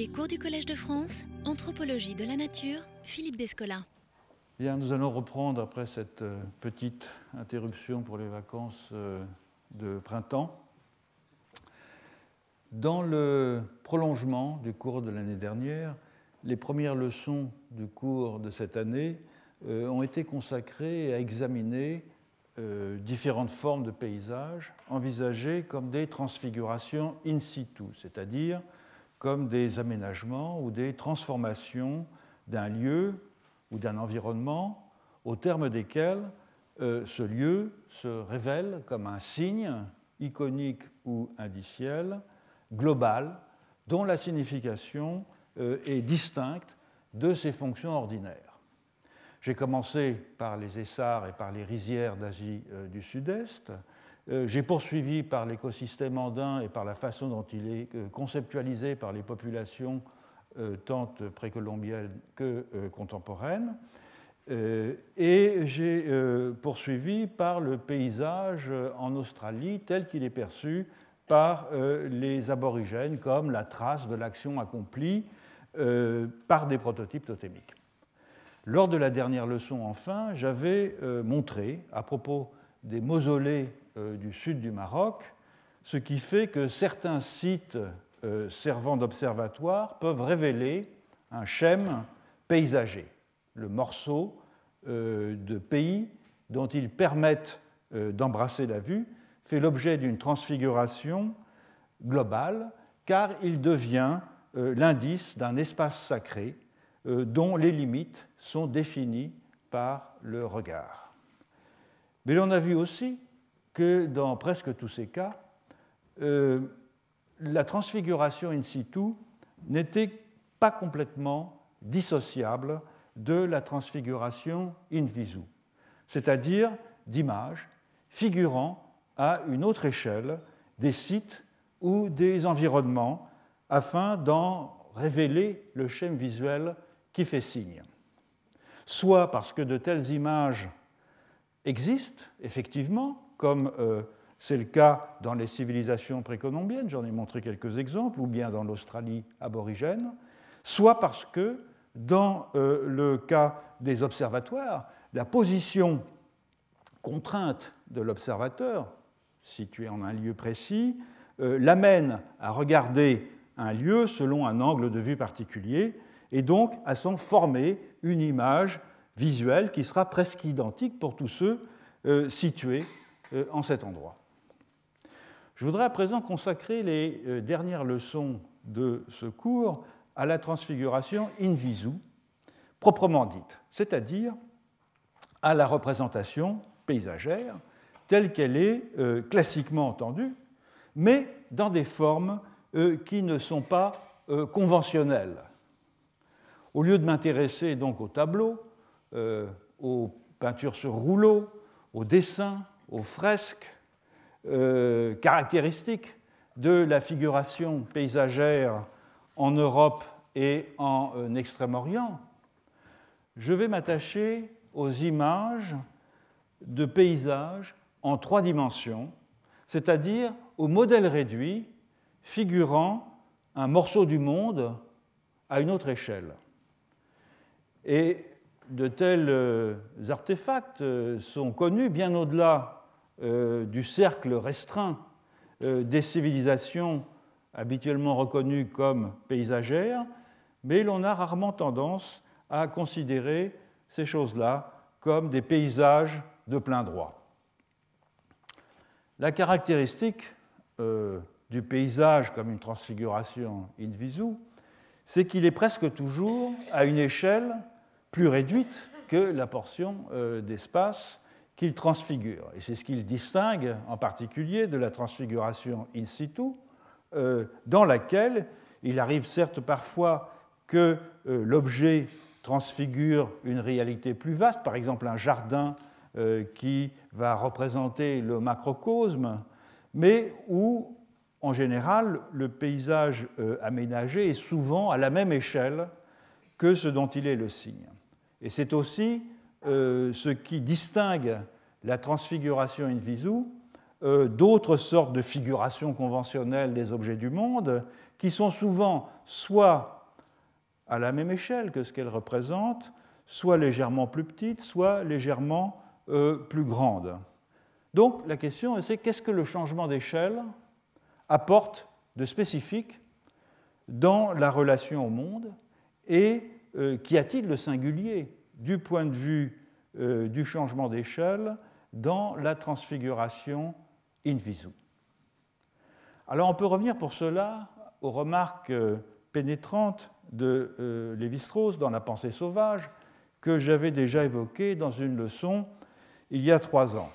Les cours du Collège de France, Anthropologie de la Nature, Philippe Descola. Bien, nous allons reprendre après cette euh, petite interruption pour les vacances euh, de printemps. Dans le prolongement du cours de l'année dernière, les premières leçons du cours de cette année euh, ont été consacrées à examiner différentes formes de paysages envisagées comme des transfigurations in situ, c'est-à-dire comme des aménagements ou des transformations d'un lieu ou d'un environnement au terme desquels euh, ce lieu se révèle comme un signe iconique ou indiciel global dont la signification euh, est distincte de ses fonctions ordinaires. J'ai commencé par les essarts et par les rizières d'Asie euh, du Sud-Est, j'ai poursuivi par l'écosystème andin et par la façon dont il est euh, conceptualisé par les populations euh, tant précolombiennes que contemporaines. Et j'ai poursuivi par le paysage en Australie tel qu'il est perçu par les aborigènes comme la trace de l'action accomplie par des prototypes totémiques. Lors de la dernière leçon, enfin, j'avais montré, à propos des mausolées euh, du sud du Maroc, ce qui fait que certains sites euh, servant d'observatoire peuvent révéler un schème paysager, le morceau euh, de pays dont ils permettent d'embrasser la vue fait l'objet d'une transfiguration globale car il devient l'indice d'un espace sacré dont les limites sont définies par le regard. Mais l'on a vu aussi que dans presque tous ces cas, euh, la transfiguration in situ n'était pas complètement dissociable de la transfiguration in visu, c'est-à-dire d'images figurant à une autre échelle des sites ou des environnements afin d'en révéler le schème visuel qui fait signe. Soit parce que de telles images existent effectivement, comme euh, c'est le cas dans les civilisations précolombiennes, j'en ai montré quelques exemples, ou bien dans l'Australie aborigène, soit parce que dans euh, le cas des observatoires, la position contrainte de l'observateur, situé en un lieu précis, euh, l'amène à regarder un lieu selon un angle de vue particulier et donc à s'en former une image visuelle qui sera presque identique pour tous ceux situés en cet endroit. Je voudrais à présent consacrer les euh, dernières leçons de ce cours à la transfiguration in visu, proprement dite, c'est-à-dire à la représentation paysagère telle qu'elle est euh, classiquement entendue, mais dans des formes qui ne sont pas conventionnelles. Au lieu de m'intéresser donc aux tableaux, aux peintures sur rouleau, aux dessins, aux fresques euh, caractéristiques de la figuration paysagère en Europe et en euh, Extrême-Orient, je vais m'attacher aux images de paysages en trois dimensions, c'est-à-dire aux modèles réduits figurant un morceau du monde à une autre échelle. Et de tels euh, artefacts sont connus bien au-delà euh, du cercle restreint euh, des civilisations habituellement reconnues comme paysagères, mais l'on a rarement tendance à considérer ces choses-là comme des paysages de plein droit. La caractéristique euh, du paysage comme une transfiguration in visu, c'est qu'il est presque toujours à une échelle plus réduite que la portion d'espace qu'il transfigure. Et c'est ce qu'il distingue en particulier de la transfiguration in situ, euh, dans laquelle il arrive certes parfois que euh, l'objet transfigure une réalité plus vaste, par exemple un jardin euh, qui va représenter le macrocosme, mais où, en général, le paysage aménagé est souvent à la même échelle que ce dont il est le signe. Et c'est aussi euh, ce qui distingue la transfiguration in visu euh, d'autres sortes de figurations conventionnelles des objets du monde qui sont souvent soit à la même échelle que ce qu'elles représentent, soit légèrement plus petites, soit légèrement euh, plus grandes. Donc la question c'est qu'est-ce que le changement d'échelle apporte de spécifique dans la relation au monde et qu'y a-t-il de singulier du point de vue euh, du changement d'échelle dans la transfiguration in visu. Alors on peut revenir pour cela aux remarques euh, pénétrantes de Lévi-Strauss dans La pensée sauvage que j'avais déjà évoquées dans une leçon il y a trois ans.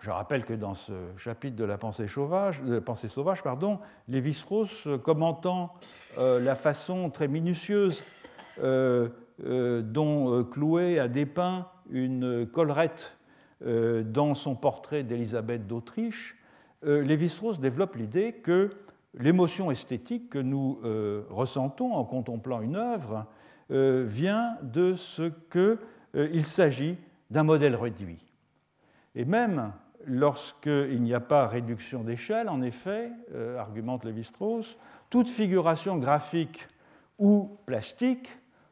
Je rappelle que dans ce chapitre de la pensée sauvage, de pensée sauvage pardon, Lévi-Strauss, commentant la façon très minutieuse euh, euh, dont euh, Clouet a dépeint une collerette dans son portrait d'Élisabeth d'Autriche, Lévi-Strauss développe l'idée que l'émotion esthétique que nous ressentons en contemplant une œuvre vient de ce qu'il s'agit d'un modèle réduit. Et même lorsqu'il n'y a pas réduction d'échelle, en effet, argumente Lévi-Strauss, toute figuration graphique ou plastique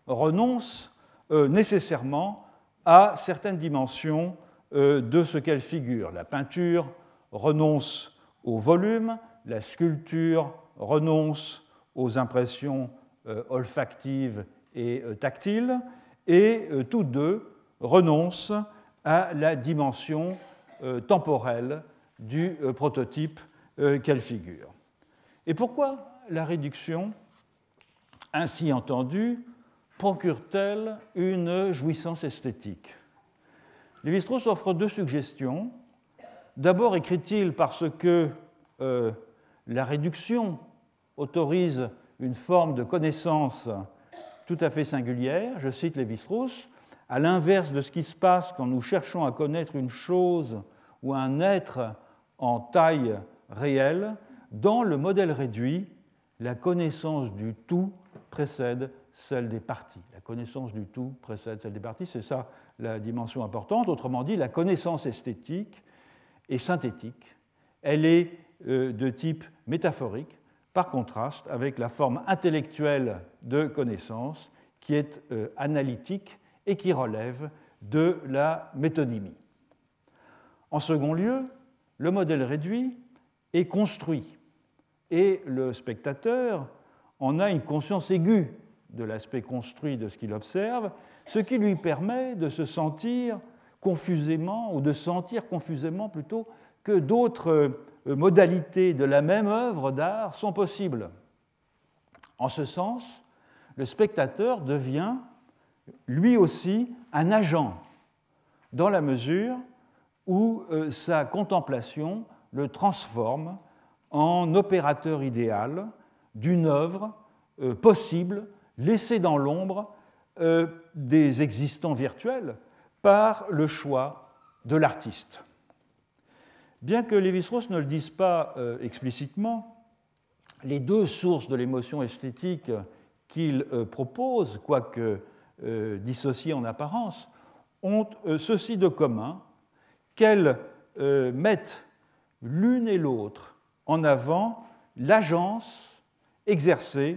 renonce euh, nécessairement à certaines dimensions euh, de ce qu'elle figure. La peinture renonce au volume, la sculpture renonce aux impressions euh, olfactives et tactiles, et toutes deux renoncent à la dimension temporelle du prototype qu'elle figure. Et pourquoi la réduction, ainsi entendue, procure-t-elle une jouissance esthétique? Lévi-Strauss offre deux suggestions. D'abord, écrit-il parce que euh, la réduction autorise une forme de connaissance tout à fait singulière. Je cite Lévi-Strauss à l'inverse de ce qui se passe quand nous cherchons à connaître une chose ou un être en taille réelle, dans le modèle réduit, la connaissance du tout précède celle des parties. La connaissance du tout précède celle des parties, c'est ça la dimension importante. Autrement dit, la connaissance esthétique est synthétique, elle est euh, de type métaphorique, par contraste avec la forme intellectuelle de connaissance qui est euh, analytique et qui relève de la métonymie. En second lieu, le modèle réduit est construit et le spectateur en a une conscience aiguë de l'aspect construit de ce qu'il observe, ce qui lui permet de se sentir confusément, ou de sentir confusément plutôt, que d'autres euh, modalités de la même œuvre d'art sont possibles. En ce sens, le spectateur devient lui aussi un agent, dans la mesure où euh, sa contemplation le transforme en opérateur idéal d'une œuvre euh, possible laissé dans l'ombre euh, des existants virtuels par le choix de l'artiste. Bien que Lévi-Strauss ne le dise pas euh, explicitement, les deux sources de l'émotion esthétique qu'il euh, propose, quoique dissociées en apparence, ont ceci de commun qu'elles mettent l'une et l'autre en avant l'agence exercée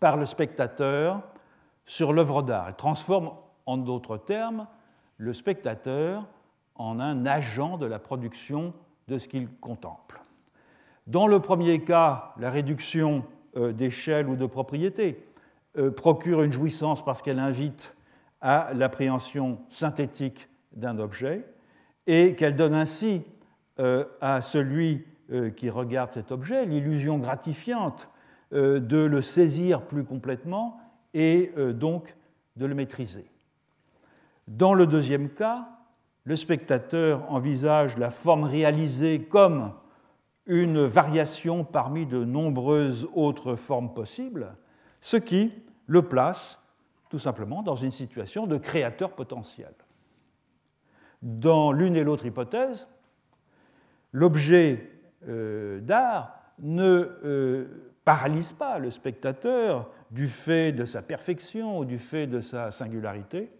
par le spectateur sur l'œuvre d'art. Elle transforme, en d'autres termes, le spectateur en un agent de la production de ce qu'il contemple. Dans le premier cas, la réduction euh, d'échelle ou de propriété euh, procure une jouissance parce qu'elle invite à l'appréhension synthétique d'un objet et qu'elle donne ainsi euh, à celui qui regarde cet objet l'illusion gratifiante de le saisir plus complètement et euh, donc de le maîtriser. Dans le deuxième cas, le spectateur envisage la forme réalisée comme une variation parmi de nombreuses autres formes possibles, ce qui le place tout simplement dans une situation de créateur potentiel. Dans l'une et l'autre hypothèse, l'objet euh, d'art ne paralyse pas le spectateur du fait de sa perfection ou du fait de sa singularité.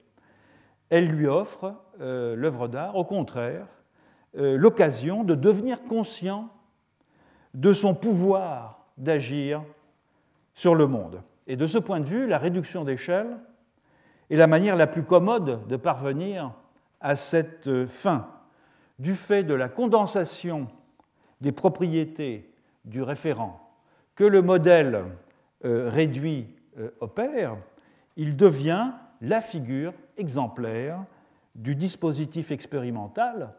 Elle lui offre, euh, l'œuvre d'art, au contraire, euh, l'occasion de devenir conscient de son pouvoir d'agir sur le monde. Et de ce point de vue, la réduction d'échelle est la manière la plus commode de parvenir à cette fin, du fait de la condensation des propriétés du référent que le modèle euh, réduit euh, opère, il devient la figure exemplaire du dispositif expérimental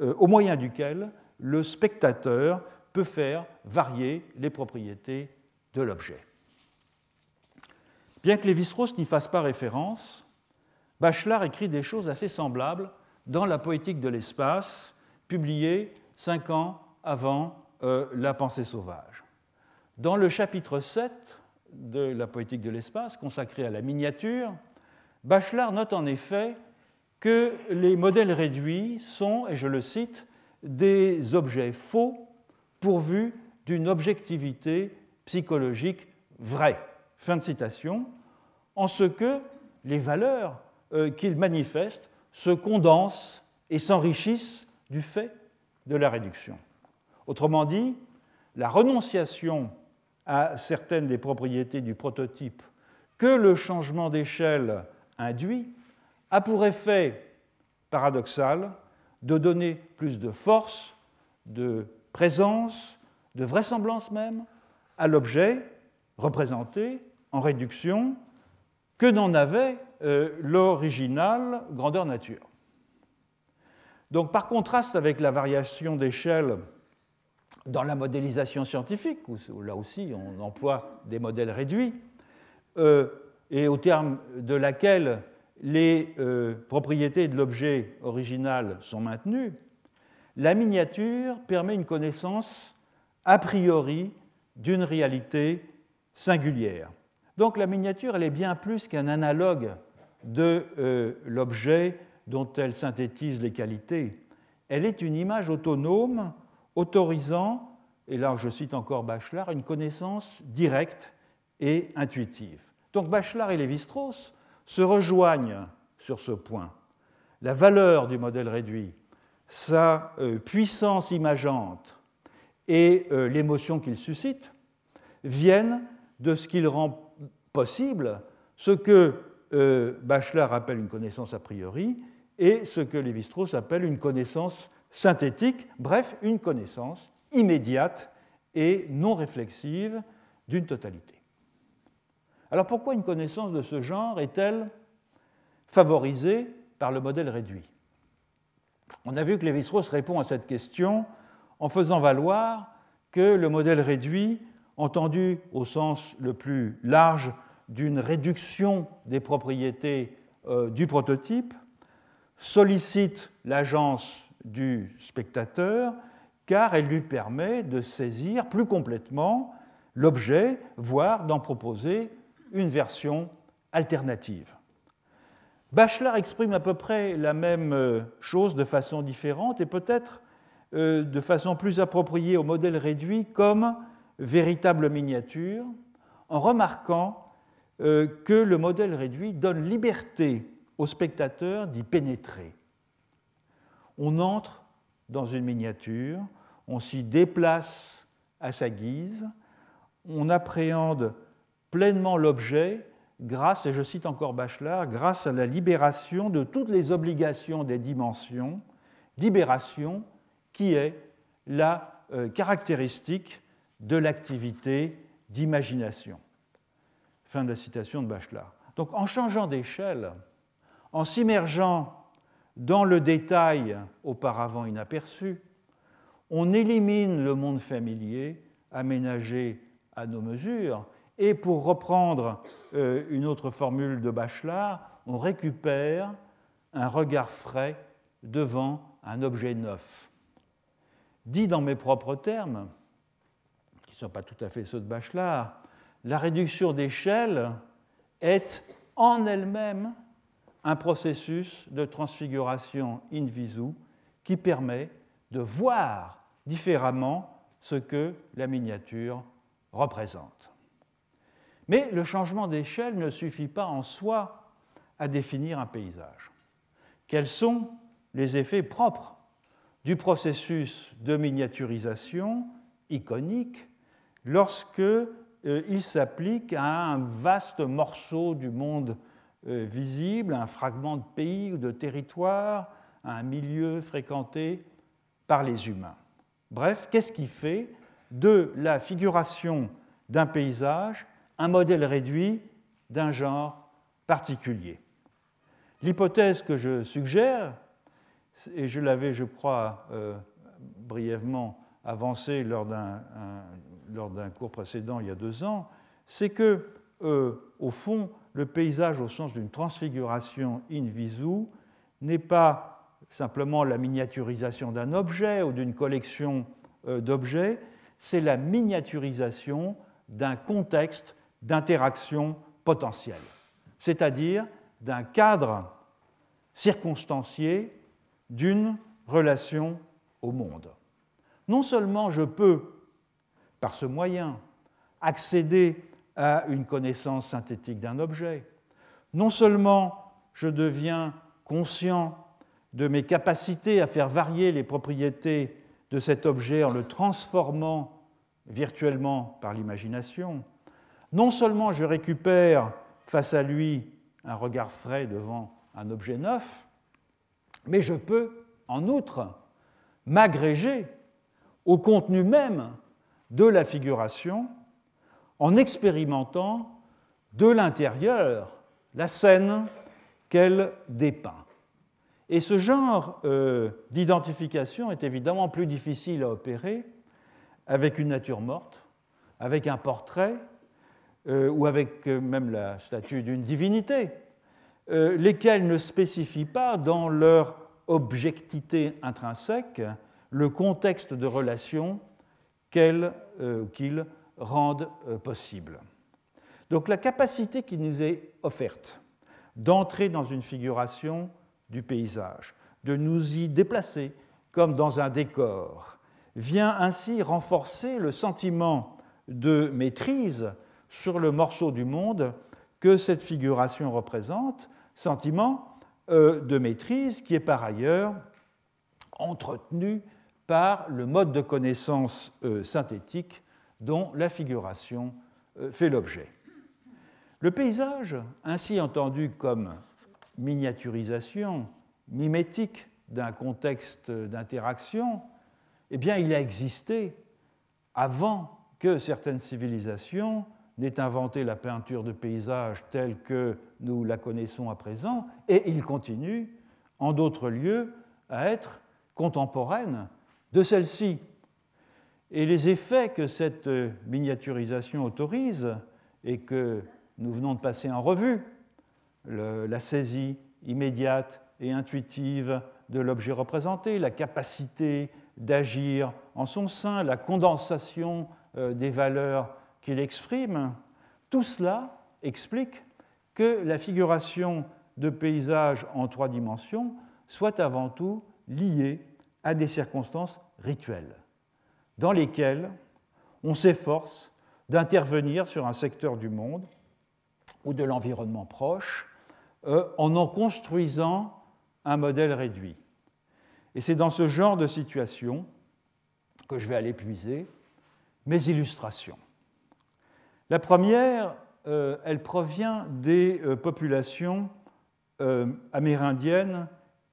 euh, au moyen duquel le spectateur peut faire varier les propriétés de l'objet. Bien que Lévi-Strauss n'y fasse pas référence, Bachelard écrit des choses assez semblables dans La poétique de l'espace, publiée cinq ans avant La pensée sauvage. Dans le chapitre 7 de La poétique de l'espace, consacré à la miniature, Bachelard note en effet que les modèles réduits sont, et je le cite, des objets faux pourvus d'une objectivité psychologique vraie. Fin de citation. En ce que les valeurs euh, qu'ils manifestent se condensent et s'enrichissent du fait de la réduction. Autrement dit, la renonciation à certaines des propriétés du prototype que le changement d'échelle induit a pour effet paradoxal de donner plus de force, de présence, de vraisemblance même à l'objet représenté en réduction que n'en avait euh, l'original grandeur nature. Donc par contraste avec la variation d'échelle dans la modélisation scientifique, où là aussi on emploie des modèles réduits, euh, et au terme de laquelle les euh, propriétés de l'objet original sont maintenues, la miniature permet une connaissance a priori d'une réalité singulière. Donc la miniature, elle est bien plus qu'un analogue de euh, l'objet dont elle synthétise les qualités. Elle est une image autonome autorisant, et là je cite encore Bachelard, une connaissance directe et intuitive. Donc Bachelard et Lévi-Strauss se rejoignent sur ce point. La valeur du modèle réduit, sa euh, puissance imageante et euh, l'émotion qu'il suscite viennent de ce qu'il rend possible ce que euh, Bachelard appelle une connaissance a priori et ce que Lévi-Strauss appelle une connaissance synthétique, bref, une connaissance immédiate et non réflexive d'une totalité. Alors pourquoi une connaissance de ce genre est-elle favorisée par le modèle réduit? On a vu que Lévi-Strauss répond à cette question en faisant valoir que le modèle réduit, entendu au sens le plus large d'une réduction des propriétés euh, du prototype, sollicite l'agence du spectateur car elle lui permet de saisir plus complètement l'objet, voire d'en proposer une version alternative. Bachelard exprime à peu près la même euh, chose de façon différente et peut-être euh, de façon plus appropriée au modèle réduit comme véritable miniature, en remarquant euh, que le modèle réduit donne liberté au spectateur d'y pénétrer. On entre dans une miniature, on s'y déplace à sa guise, on appréhende pleinement l'objet grâce, et je cite encore Bachelard, grâce à la libération de toutes les obligations des dimensions, libération qui est la euh, caractéristique de l'activité d'imagination. Fin de la citation de Bachelard. Donc en changeant d'échelle, en s'immergeant dans le détail auparavant inaperçu, on élimine le monde familier aménagé à nos mesures et pour reprendre euh, une autre formule de Bachelard, on récupère un regard frais devant un objet neuf. Dit dans mes propres termes, qui ne sont pas tout à fait ceux de Bachelard, la réduction d'échelle est en elle-même un processus de transfiguration in visu qui permet de voir différemment ce que la miniature représente. Mais le changement d'échelle ne suffit pas en soi à définir un paysage. Quels sont les effets propres du processus de miniaturisation iconique lorsque il s'applique à un vaste morceau du monde visible, à un fragment de pays ou de territoire, un milieu fréquenté par les humains. Bref, qu'est-ce qui fait de la figuration d'un paysage un modèle réduit d'un genre particulier? L'hypothèse que je suggère, et je l'avais, je crois, euh, brièvement avancée lors d'un cours précédent il y a deux ans, c'est que, au fond, le paysage au sens d'une transfiguration in visu n'est pas simplement la miniaturisation d'un objet ou d'une collection euh, d'objets, c'est la miniaturisation d'un contexte d'interaction potentielle, c'est-à-dire d'un cadre circonstancié d'une relation au monde. Non seulement je peux, par ce moyen, accéder à une connaissance synthétique d'un objet, non seulement je deviens conscient de mes capacités à faire varier les propriétés de cet objet en le transformant virtuellement par l'imagination, non seulement je récupère face à lui un regard frais devant un objet neuf, mais je peux, en outre, m'agréger au contenu même de la figuration en expérimentant de l'intérieur la scène qu'elle dépeint. Et ce genre euh, d'identification est évidemment plus difficile à opérer avec une nature morte, avec un portrait euh, ou avec euh, même la statue d'une divinité, lesquels ne spécifient pas dans leur objectivité intrinsèque le contexte de relation qu'ils rendent possible. Donc la capacité qui nous est offerte d'entrer dans une figuration du paysage, de nous y déplacer comme dans un décor, vient ainsi renforcer le sentiment de maîtrise sur le morceau du monde que cette figuration représente, sentiment euh, de maîtrise qui est par ailleurs entretenu par le mode de connaissance euh, synthétique dont la figuration euh, fait l'objet. Le paysage, ainsi entendu comme miniaturisation, mimétique d'un contexte d'interaction, eh bien, il a existé avant que certaines civilisations n'aient inventé la peinture de paysage telle que nous la connaissons à présent, et il continue, en d'autres lieux, à être contemporaine de celle-ci. Et les effets que cette miniaturisation autorise et que nous venons de passer en revue, la saisie immédiate et intuitive de l'objet représenté, la capacité d'agir en son sein, la condensation euh, des valeurs qu'il exprime, tout cela explique que la figuration de paysages en trois dimensions soit avant tout liée à des circonstances rituelles, dans lesquelles on s'efforce d'intervenir sur un secteur du monde ou de l'environnement proche euh, en en construisant un modèle réduit. Et c'est dans ce genre de situation que je vais aller puiser mes illustrations. La première, euh, elle provient des euh, populations amérindiennes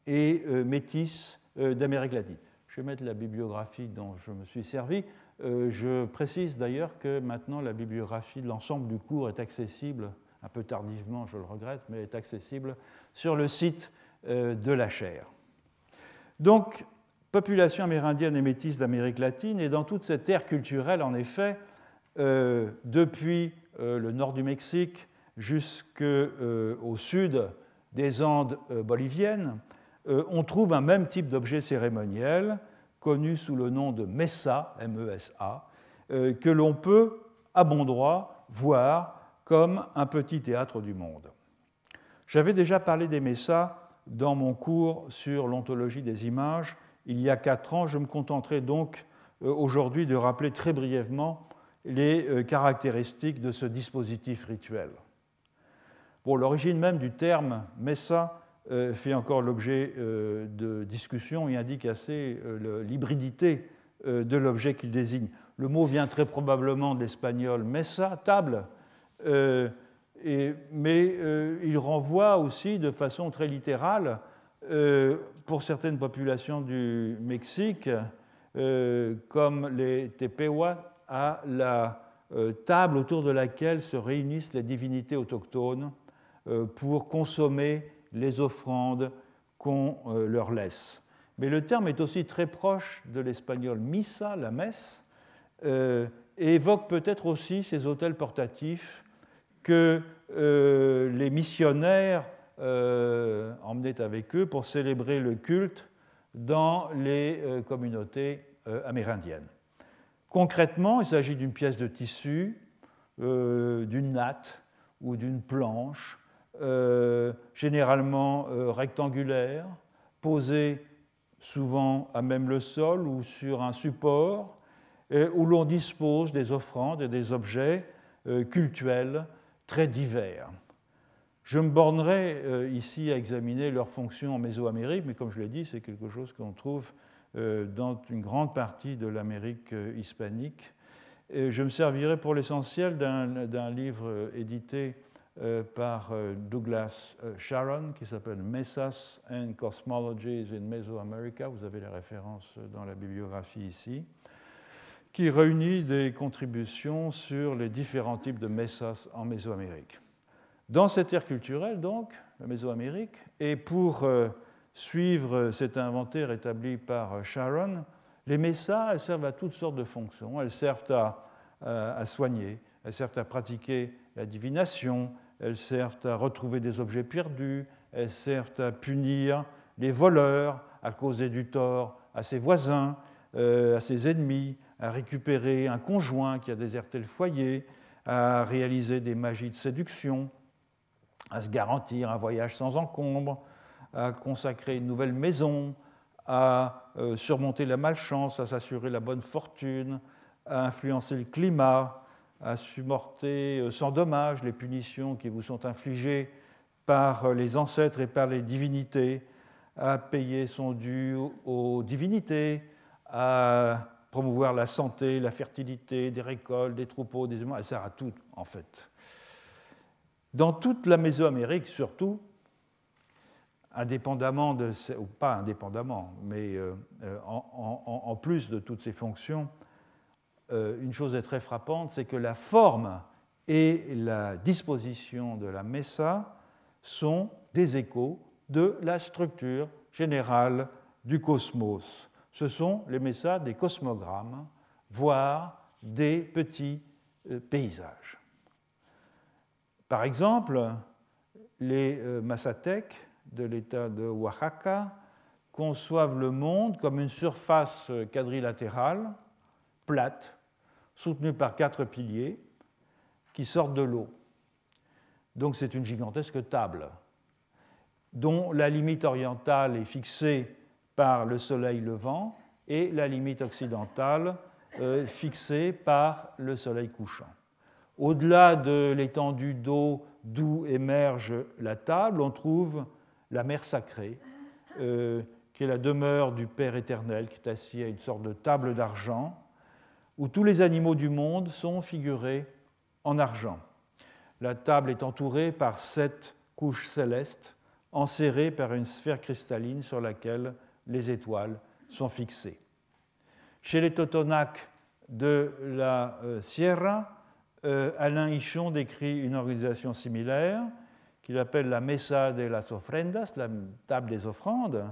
et métisses d'Amérique latine. Je vais mettre la bibliographie dont je me suis servi. je précise d'ailleurs que maintenant la bibliographie de l'ensemble du cours est accessible un peu tardivement, je le regrette, mais est accessible sur le site euh, de la chaire. Donc, population amérindienne et métisse d'Amérique latine, et dans toute cette ère culturelle, en effet, euh, depuis euh, le nord du Mexique jusqu'au sud des Andes boliviennes, on trouve un même type d'objet cérémoniel, connu sous le nom de mesa, M-E-S-A, que l'on peut, à bon droit, voir comme un petit théâtre du monde. J'avais déjà parlé des Messas dans mon cours sur l'ontologie des images il y a quatre ans. Je me contenterai donc euh, aujourd'hui de rappeler très brièvement les euh, caractéristiques de ce dispositif rituel. Bon, l'origine même du terme Messa euh, fait encore l'objet de discussions et indique assez l'hybridité de l'objet qu'il désigne. Le mot vient très probablement d'espagnol mesa, table, mais il renvoie aussi de façon très littérale, pour certaines populations du Mexique, comme les Tepehuas, à la table autour de laquelle se réunissent les divinités autochtones pour consommer les offrandes qu'on euh, leur laisse. Mais le terme est aussi très proche de l'espagnol misa, la messe, euh, et évoque peut-être aussi ces hôtels portatifs que euh, les missionnaires emmenaient avec eux pour célébrer le culte dans les communautés amérindiennes. Concrètement, il s'agit d'une pièce de tissu, d'une natte ou d'une planche euh, généralement euh, rectangulaire, posé souvent à même le sol ou sur un support, où l'on dispose des offrandes et des objets euh, cultuels très divers. Je me bornerai ici à examiner leurs fonctions en Mésoamérique, mais comme je l'ai dit, c'est quelque chose qu'on trouve dans une grande partie de l'Amérique hispanique. je me servirai pour l'essentiel d'un livre édité euh, par euh, Douglas euh, Sharon qui s'appelle Mesas and Cosmologies in Mesoamerica. Vous avez les références dans la bibliographie ici qui réunit des contributions sur les différents types de mesas en Mésoamérique. Dans cette ère culturelle, donc, la Mésoamérique, et pour suivre cet inventaire établi par Sharon, les mesas elles servent à toutes sortes de fonctions. Elles servent à soigner, elles servent à pratiquer la divination, elles servent à retrouver des objets perdus, elles servent à punir les voleurs, à causer du tort à ses voisins, euh, à ses ennemis, à récupérer un conjoint qui a déserté le foyer, à réaliser des magies de séduction, à se garantir un voyage sans encombre, à consacrer une nouvelle maison, à euh, surmonter la malchance, à s'assurer la bonne fortune, à influencer le climat, à supporter euh, sans dommage les punitions qui vous sont infligées par euh, les ancêtres et par les divinités, à payer son dû aux divinités, à promouvoir la santé, la fertilité des récoltes, des troupeaux, des humains, elle sert à tout en fait. Dans toute la Mésoamérique surtout, indépendamment de, ou pas indépendamment, mais euh, en, plus de toutes ces fonctions, une chose est très frappante, c'est que la forme et la disposition de la messa sont des échos de la structure générale du cosmos. Ce sont les messas des cosmogrammes, voire des petits euh, paysages. Par exemple, les euh, Massatèques de l'État de Oaxaca conçoivent le monde comme une surface quadrilatérale, plate, soutenu par quatre piliers qui sortent de l'eau. Donc c'est une gigantesque table dont la limite orientale est fixée par le soleil levant et la limite occidentale euh, fixée par le soleil couchant. Au-delà de l'étendue d'eau d'où émerge la table, on trouve la mer sacrée, euh, qui est la demeure du Père éternel, qui est assis à une sorte de table d'argent, où tous les animaux du monde sont figurés en argent. La table est entourée par sept couches célestes enserrées par une sphère cristalline sur laquelle les étoiles sont fixées. Chez les Totonacs de la euh, Sierra, euh, Alain Hichon décrit une organisation similaire qu'il appelle la Mesa de las Ofrendas, la table des offrandes.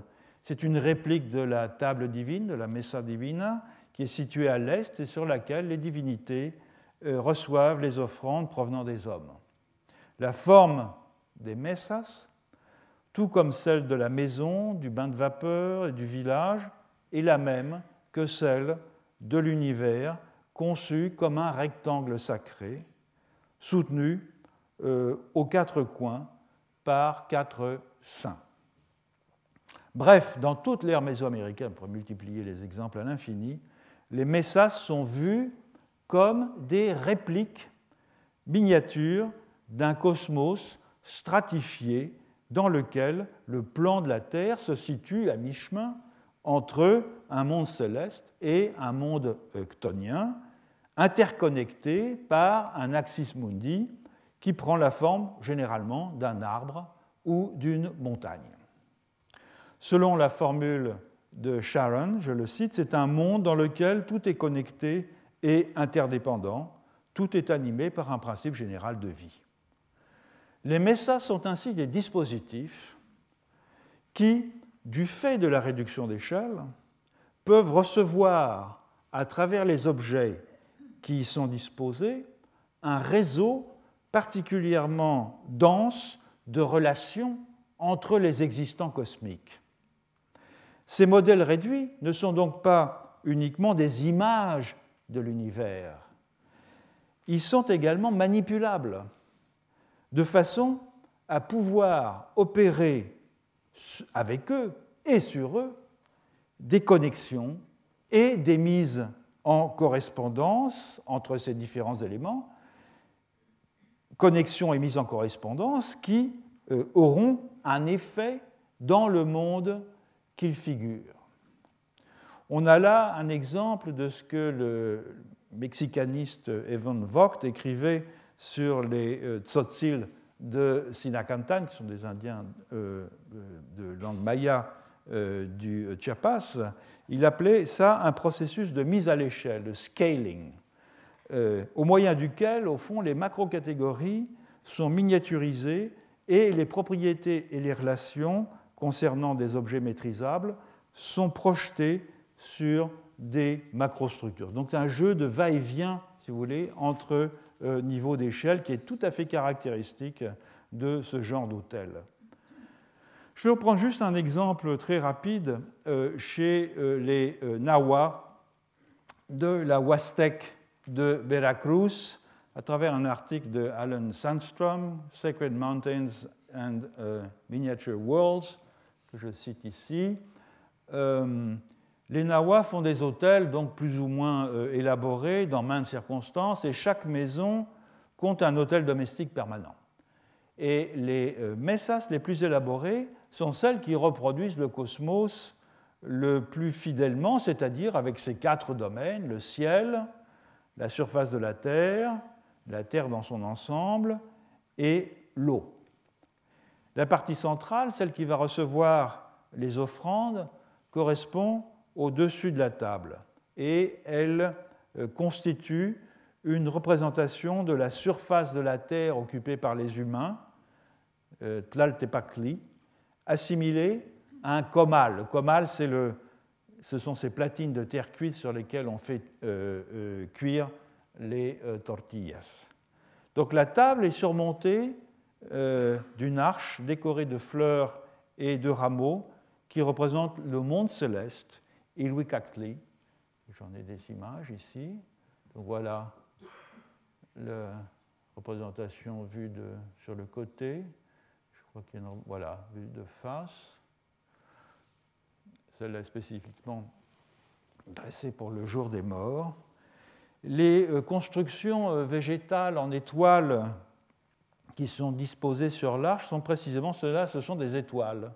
C'est une réplique de la table divine, de la Mesa Divina, qui est située à l'est et sur laquelle les divinités euh, reçoivent les offrandes provenant des hommes. La forme des messas, tout comme celle de la maison, du bain de vapeur et du village, est la même que celle de l'univers conçu comme un rectangle sacré, soutenu euh, aux quatre coins par quatre saints. Bref, dans toute l'ère mésoaméricaine, pour multiplier les exemples à l'infini, les messas sont vus comme des répliques miniatures d'un cosmos stratifié dans lequel le plan de la Terre se situe à mi-chemin entre un monde céleste et un monde octonien, interconnectés par un axis mundi qui prend la forme généralement d'un arbre ou d'une montagne. Selon la formule de Sharon, je le cite, c'est un monde dans lequel tout est connecté et interdépendant, tout est animé par un principe général de vie. Les MESA sont ainsi des dispositifs qui, du fait de la réduction d'échelle, peuvent recevoir à travers les objets qui y sont disposés un réseau particulièrement dense de relations entre les existants cosmiques. Ces modèles réduits ne sont donc pas uniquement des images de l'univers, ils sont également manipulables, de façon à pouvoir opérer avec eux et sur eux des connexions et des mises en correspondance entre ces différents éléments, connexions et mises en correspondance qui euh, auront un effet dans le monde qu'ils figurent. On a là un exemple de ce que le mexicaniste Evan Vogt écrivait sur les euh, tzotzil de Sinacantan, qui sont des Indiens euh, de langue maya du Chiapas. Il appelait ça un processus de mise à l'échelle, de scaling, au moyen duquel, au fond, les macrocatégories sont miniaturisées et les propriétés et les relations concernant des objets maîtrisables sont projetées sur des macrostructures. Donc un jeu de va-et-vient, si vous voulez, entre euh, niveaux d'échelle qui est tout à fait caractéristique de ce genre d'hôtel. Je vais reprendre juste un exemple très rapide euh, chez euh, les Nahuas de la Huastec de Veracruz, à travers un article de Alan Sandstrom, Sacred Mountains and Miniature Worlds, que je cite ici. Euh, les Nahuas font des hôtels donc plus ou moins euh, élaborés dans maintes circonstances et chaque maison compte un hôtel domestique permanent. Et les euh, mesas les plus élaborées sont celles qui reproduisent le cosmos le plus fidèlement, c'est-à-dire avec ces quatre domaines, le ciel, la surface de la Terre, la Terre dans son ensemble et l'eau. La partie centrale, celle qui va recevoir les offrandes, correspond au-dessus de la table et elle euh, constitue une représentation de la surface de la Terre occupée par les humains, euh, Tlaltepacli, assimilée à un comal. Le comal, ce sont ces platines de terre cuite sur lesquelles on fait euh, cuire les tortillas. Donc la table est surmontée euh, d'une arche décorée de fleurs et de rameaux qui représentent le monde céleste, Ilwikakli. J'en ai des images ici. Voilà la représentation vue de, sur le côté. Je crois qu'il y a une, voilà, vue de face. Celle-là spécifiquement dressée pour le jour des morts les euh, constructions euh, végétales en étoiles qui sont disposées sur l'arche sont précisément cela, ce sont des étoiles,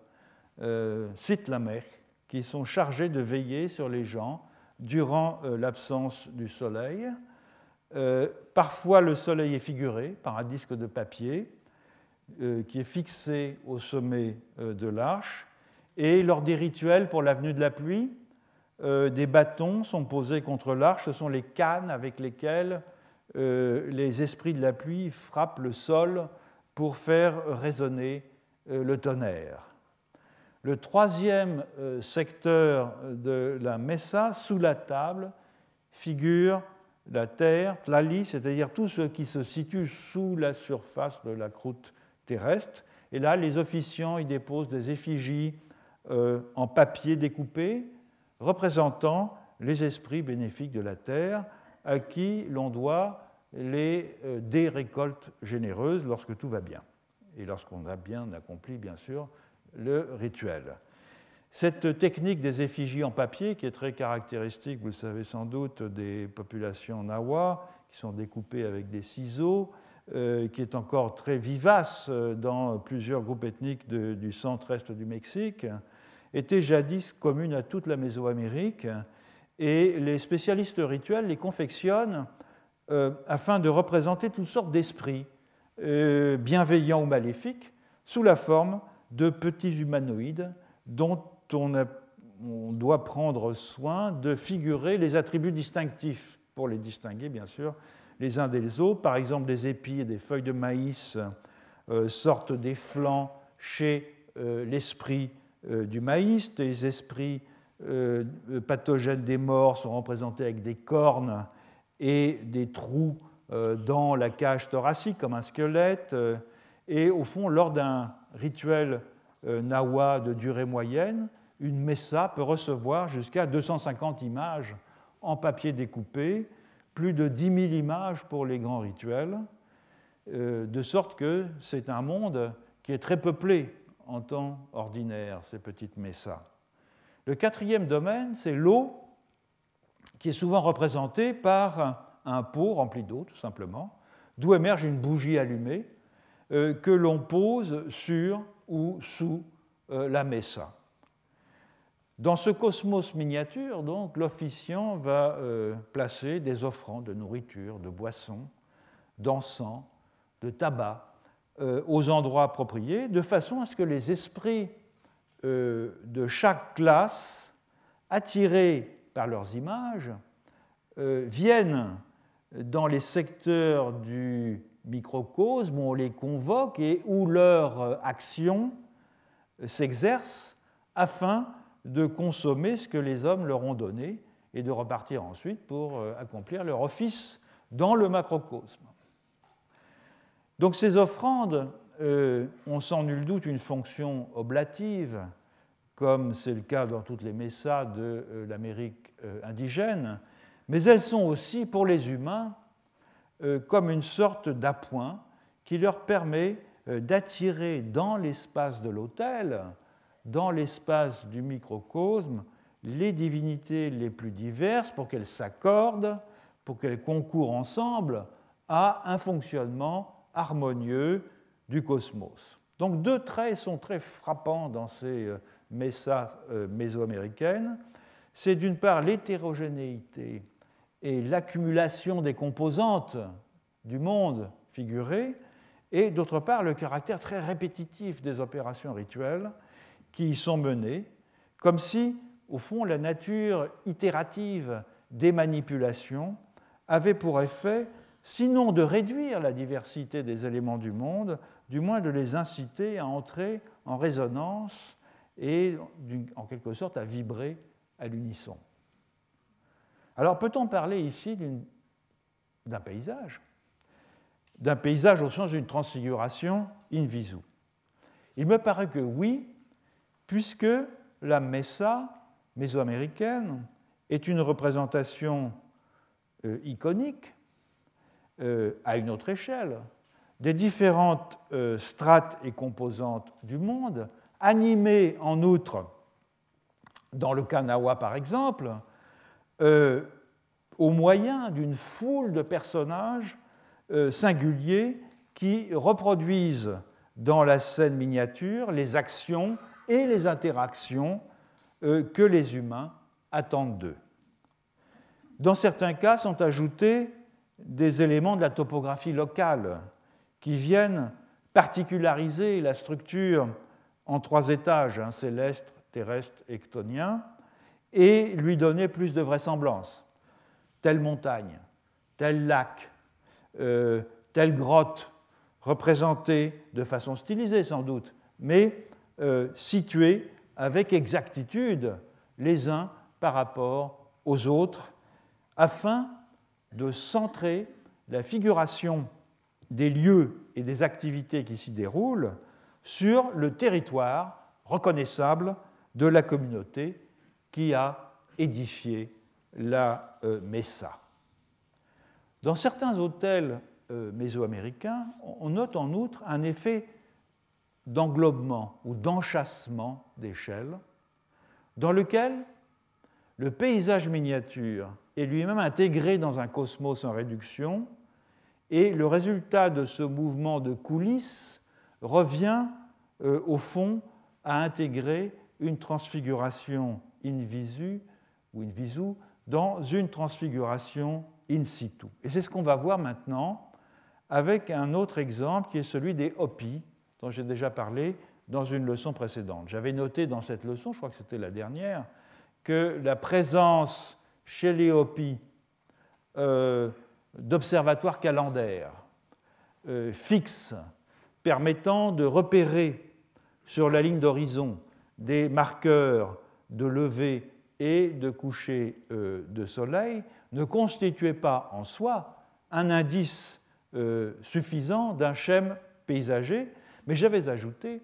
euh, la mer, qui sont chargées de veiller sur les gens durant euh, l'absence du soleil. parfois, le soleil est figuré par un disque de papier qui est fixé au sommet de l'arche. Et lors des rituels pour la venue de la pluie, euh, des bâtons sont posés contre l'arche. Ce sont les cannes avec lesquelles euh, les esprits de la pluie frappent le sol pour faire résonner euh, le tonnerre. Le troisième secteur de la messa, sous la table, figure la terre, tlali, c'est-à-dire tout ce qui se situe sous la surface de la croûte terrestre. Et là, les officiants y déposent des effigies en papier découpé, représentant les esprits bénéfiques de la terre à qui l'on doit les, euh, des récoltes généreuses lorsque tout va bien et lorsqu'on a bien accompli, bien sûr, le rituel. Cette technique des effigies en papier, qui est très caractéristique, vous le savez sans doute, des populations nawa, qui sont découpées avec des ciseaux, euh, qui est encore très vivace euh, dans plusieurs groupes ethniques du centre-est du Mexique, était jadis commune à toute la Mésoamérique et les spécialistes rituels les confectionnent afin de représenter toutes sortes d'esprits, bienveillants ou maléfiques, sous la forme de petits humanoïdes dont on, doit prendre soin de figurer les attributs distinctifs pour les distinguer, bien sûr, les uns des autres. Par exemple, des épis et des feuilles de maïs euh, sortent des flancs chez euh, l'esprit euh, du maïs. Des esprits pathogènes des morts sont représentés avec des cornes et des trous dans la cage thoracique comme un squelette. Et au fond, lors d'un rituel nawa de durée moyenne, une messa peut recevoir jusqu'à 250 images en papier découpé, plus de 10 000 images pour les grands rituels, euh, de sorte que c'est un monde qui est très peuplé en temps ordinaire, ces petites messas. Le quatrième domaine, c'est l'eau, qui est souvent représentée par un pot rempli d'eau, tout simplement, d'où émerge une bougie allumée euh, que l'on pose sur ou sous euh, la messa. Dans ce cosmos miniature, donc, l'officiant va euh, placer des offrandes de nourriture, de boissons, d'encens, de tabac aux endroits appropriés, de façon à ce que les esprits de chaque classe, attirés par leurs images, viennent dans les secteurs du microcosme où on les convoque et où leur action s'exerce afin de consommer ce que les hommes leur ont donné et de repartir ensuite pour euh, accomplir leur office dans le macrocosme. Donc ces offrandes euh, ont sans nul doute une fonction oblative, comme c'est le cas dans toutes les messas de euh, l'Amérique indigène, mais elles sont aussi pour les humains comme une sorte d'appoint qui leur permet d'attirer dans l'espace de l'autel dans l'espace du microcosme les divinités les plus diverses pour qu'elles s'accordent, pour qu'elles concourent ensemble à un fonctionnement harmonieux du cosmos. Donc deux traits sont très frappants dans ces messas euh, mésoaméricaines. C'est d'une part l'hétérogénéité et l'accumulation des composantes du monde figuré, et d'autre part le caractère très répétitif des opérations rituelles qui y sont menées, comme si, au fond, la nature itérative des manipulations avait pour effet, sinon de réduire la diversité des éléments du monde, du moins de les inciter à entrer en résonance et, en quelque sorte, à vibrer à l'unisson. Alors, peut-on parler ici d'un paysage? D'un paysage au sens d'une transfiguration in visu Il me paraît que oui, puisque la messa mésoaméricaine est une représentation euh, iconique euh, à une autre échelle des différentes euh, strates et composantes du monde, animées en outre, dans le Kanawa par exemple, au moyen d'une foule de personnages singuliers qui reproduisent dans la scène miniature les actions et les interactions euh, que les humains attendent d'eux. Dans certains cas sont ajoutés des éléments de la topographie locale qui viennent particulariser la structure en trois étages, hein, céleste, terrestre et et lui donner plus de vraisemblance. Telle montagne, tel lac, euh, telle grotte, représentée de façon stylisée sans doute, mais euh, situés avec exactitude les uns par rapport aux autres, afin de centrer la figuration des lieux et des activités qui s'y déroulent sur le territoire reconnaissable de la communauté qui a édifié la euh, Messa. Dans certains hôtels euh, mésoaméricains, on note en outre un effet d'englobement ou d'enchassement d'échelle, dans lequel le paysage miniature est lui-même intégré dans un cosmos en réduction, et le résultat de ce mouvement de coulisses revient euh, au fond à intégrer une transfiguration in visu ou in visu dans une transfiguration in situ. Et c'est ce qu'on va voir maintenant avec un autre exemple qui est celui des Hopis, dont j'ai déjà parlé dans une leçon précédente. J'avais noté dans cette leçon, je crois que c'était la dernière, que la présence chez les Hopis euh, d'observatoires calendaires euh, fixes permettant de repérer sur la ligne d'horizon des marqueurs de lever et de coucher euh, de soleil ne constituait pas en soi un indice euh, suffisant d'un schème paysager, mais j'avais ajouté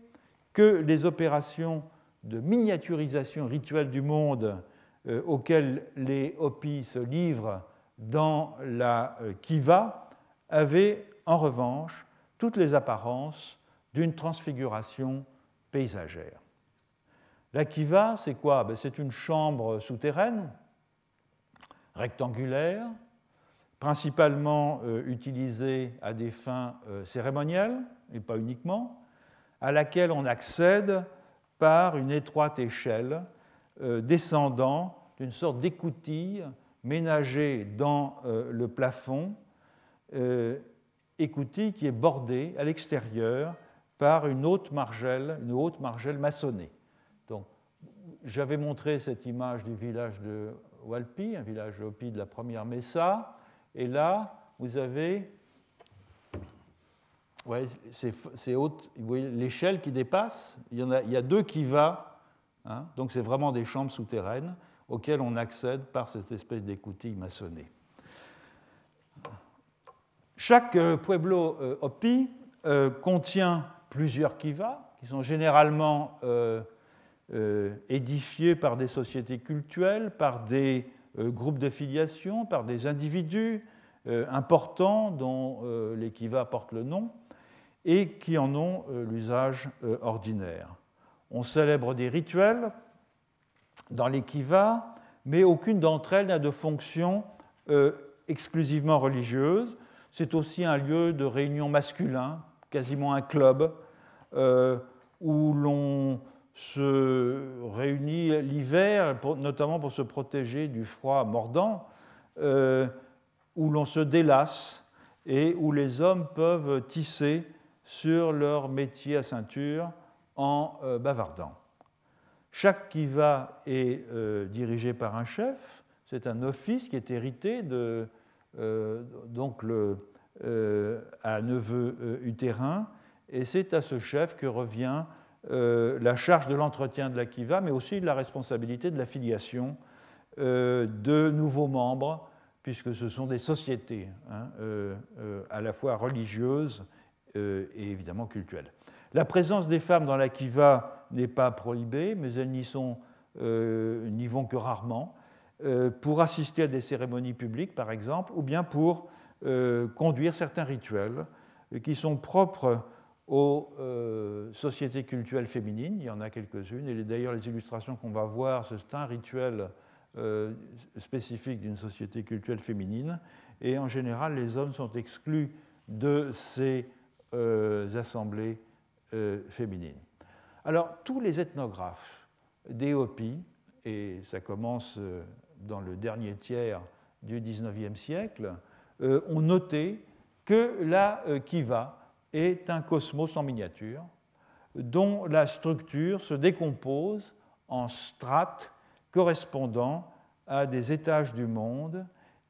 que les opérations de miniaturisation rituelle du monde euh, auxquelles les Hopis se livrent dans la Kiva avaient en revanche toutes les apparences d'une transfiguration paysagère. La kiva, c'est quoi? Ben, C'est une chambre souterraine, rectangulaire, principalement euh, utilisée à des fins euh, cérémonielles, et pas uniquement, à laquelle on accède par une étroite échelle euh, descendant d'une sorte d'écoutille ménagée dans le plafond, écoutille qui est bordée à l'extérieur par une haute margelle, une haute margelle maçonnée. Donc, j'avais montré cette image du village de Walpi, un village Hopi de la première Mesa, et là, vous avez ouais, c'est haute, l'échelle qui dépasse, il y, en a, il y a deux qui va, hein, donc c'est vraiment des chambres souterraines auxquelles on accède par cette espèce d'écoutille maçonnée. Chaque euh, pueblo euh, Hopi euh, contient plusieurs kivas, qui sont généralement euh, euh, édifiés par des sociétés culturelles, par des euh, groupes de filiation, par des individus importants dont les kivas portent le nom et qui en ont l'usage ordinaire. On célèbre des rituels dans les kivas, mais aucune d'entre elles n'a de fonction exclusivement religieuse. C'est aussi un lieu de réunion masculin quasiment un club euh, où l'on se réunit l'hiver, notamment pour se protéger du froid mordant, euh, où l'on se délasse et où les hommes peuvent tisser sur leur métier à ceinture en euh, bavardant. Chaque kiva est dirigé par un chef, c'est un office qui est hérité de donc le, euh, à neveu euh, utérin, et c'est à ce chef que revient euh, la charge de l'entretien de la kiva, mais aussi de la responsabilité de la filiation de nouveaux membres, puisque ce sont des sociétés hein, à la fois religieuses et évidemment culturelles. La présence des femmes dans la kiva n'est pas prohibée, mais elles n'y n'y vont que rarement, pour assister à des cérémonies publiques, par exemple, ou bien pour euh, conduire certains rituels qui sont propres aux euh, sociétés culturelles féminines. Il y en a quelques-unes. Et d'ailleurs, les illustrations qu'on va voir, c'est un rituel euh, spécifique d'une société culturelle féminine. Et en général, les hommes sont exclus de ces assemblées féminines. Alors, tous les ethnographes d'Éopie, et ça commence dans le dernier tiers du XIXe siècle, euh, ont noté que la euh, Kiva est un cosmos en miniature dont la structure se décompose en strates correspondant à des étages du monde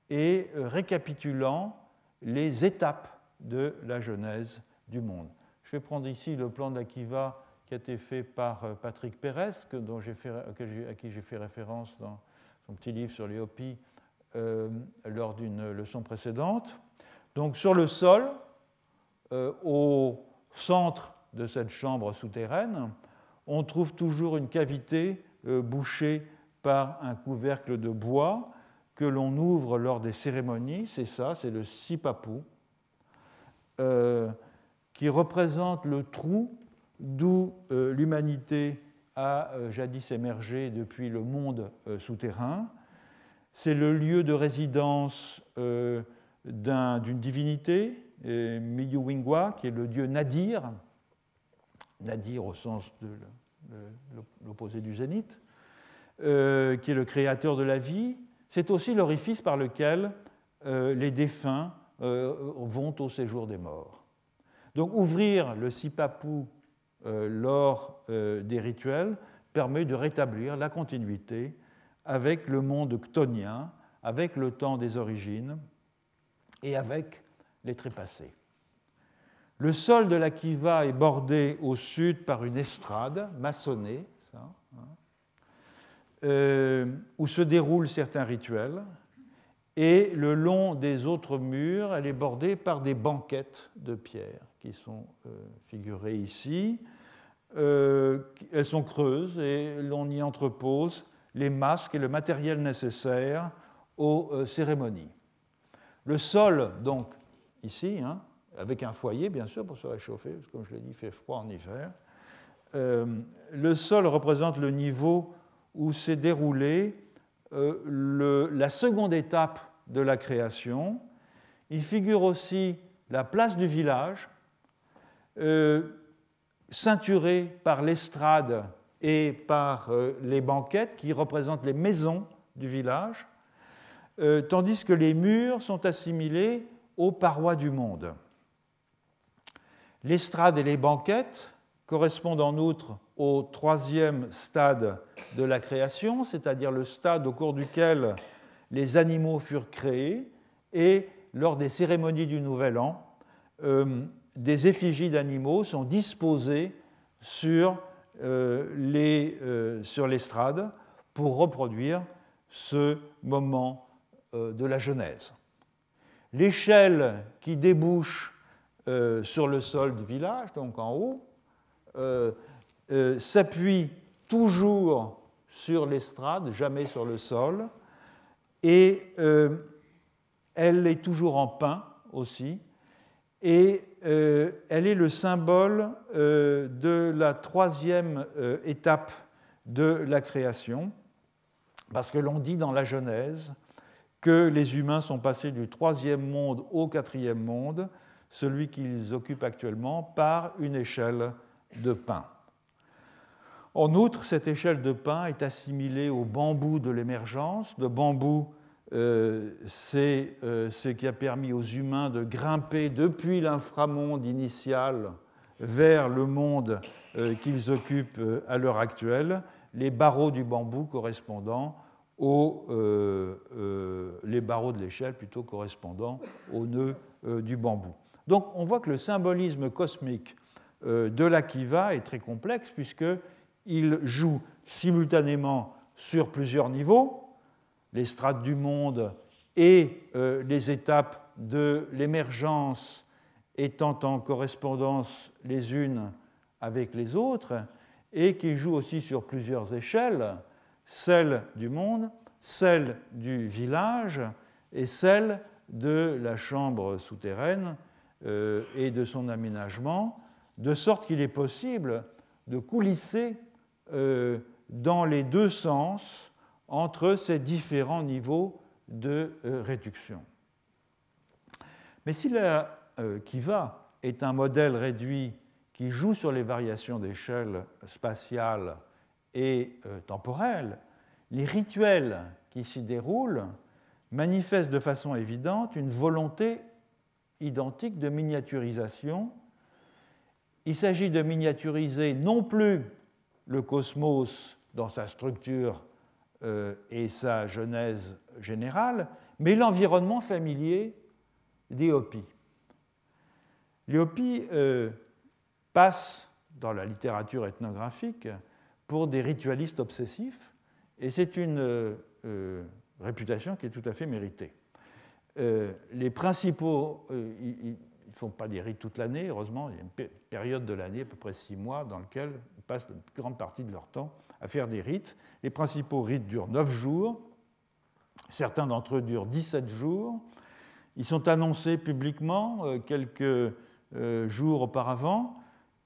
et euh, récapitulant les étapes de la genèse du monde. Je vais prendre ici le plan de la Kiva qui a été fait par Patrick Pérez, à qui j'ai fait référence dans son petit livre sur les Hopis euh, lors d'une leçon précédente. Donc sur le sol, euh, au centre de cette chambre souterraine, on trouve toujours une cavité euh, bouchée par un couvercle de bois que l'on ouvre lors des cérémonies. C'est ça, c'est le sipapou, qui représente le trou d'où l'humanité a jadis émergé depuis le monde souterrain. C'est le lieu de résidence euh, d'une divinité, euh, Miyuwingwa, qui est le dieu Nadir, Nadir au sens de l'opposé du zénith, euh, qui est le créateur de la vie. C'est aussi l'orifice par lequel les défunts vont au séjour des morts. Donc ouvrir le sipapou lors des rituels permet de rétablir la continuité avec le monde ctonien, avec le temps des origines et avec les trépassés. Le sol de la kiva est bordé au sud par une estrade maçonnée, hein, euh, où se déroulent certains rituels, et le long des autres murs, elle est bordée par des banquettes de pierre qui sont euh, figurées ici. Euh, elles sont creuses et l'on y entrepose les masques et le matériel nécessaire aux cérémonies. Le sol, donc, ici, hein, avec un foyer, bien sûr, pour se réchauffer, parce que comme je l'ai dit, il fait froid en hiver. Euh, le sol représente le niveau où s'est déroulée euh, la seconde étape de la création. Il figure aussi la place du village, euh, ceinturée par l'estrade et par les banquettes qui représentent les maisons du village, tandis que les murs sont assimilés aux parois du monde. L'estrade et les banquettes correspondent en outre au troisième stade de la création, c'est-à-dire le stade au cours duquel les animaux furent créés et lors des cérémonies du Nouvel An, euh, des effigies d'animaux sont disposées sur euh, euh, l'estrade pour reproduire ce moment de la Genèse. L'échelle qui débouche euh, sur le sol du village, donc en haut, euh, euh, s'appuie toujours sur l'estrade, jamais sur le sol, et elle est toujours en pin aussi, et elle est le symbole de la troisième étape de la création, parce que l'on dit dans la Genèse que les humains sont passés du troisième monde au quatrième monde, celui qu'ils occupent actuellement, par une échelle de pain. En outre, cette échelle de pain est assimilée au bambou de l'émergence. Le bambou, euh, c'est euh, ce qui a permis aux humains de grimper depuis l'inframonde initial vers le monde euh, qu'ils occupent à l'heure actuelle, les barreaux du bambou correspondant aux barreaux de l'échelle plutôt correspondant aux nœuds du bambou. Donc on voit que le symbolisme cosmique de l'Akiva est très complexe puisqu'il joue simultanément sur plusieurs niveaux, les strates du monde et euh, les étapes de l'émergence étant en correspondance les unes avec les autres, et qui joue aussi sur plusieurs échelles, celle du monde, celle du village et celle de la chambre souterraine euh, et de son aménagement, de sorte qu'il est possible de coulisser euh, dans les deux sens entre ces différents niveaux de euh, réduction. Mais si la Kiva est un modèle réduit qui joue sur les variations d'échelle spatiale et temporelle, les rituels qui s'y déroulent manifestent de façon évidente une volonté identique de miniaturisation. Il s'agit de miniaturiser non plus le cosmos dans sa structure euh, et sa genèse générale, mais l'environnement familier des Hopis. Les Hopis euh, passent dans la littérature ethnographique pour des ritualistes obsessifs, et c'est une euh, réputation qui est tout à fait méritée. Euh, les principaux, euh, ils ne font pas des rites toute l'année, heureusement, il y a une période de l'année, à peu près six mois, dans laquelle ils passent une grande partie de leur temps à faire des rites. Les principaux rites durent neuf jours, certains d'entre eux durent 17 jours. Ils sont annoncés publiquement euh, quelques jours auparavant,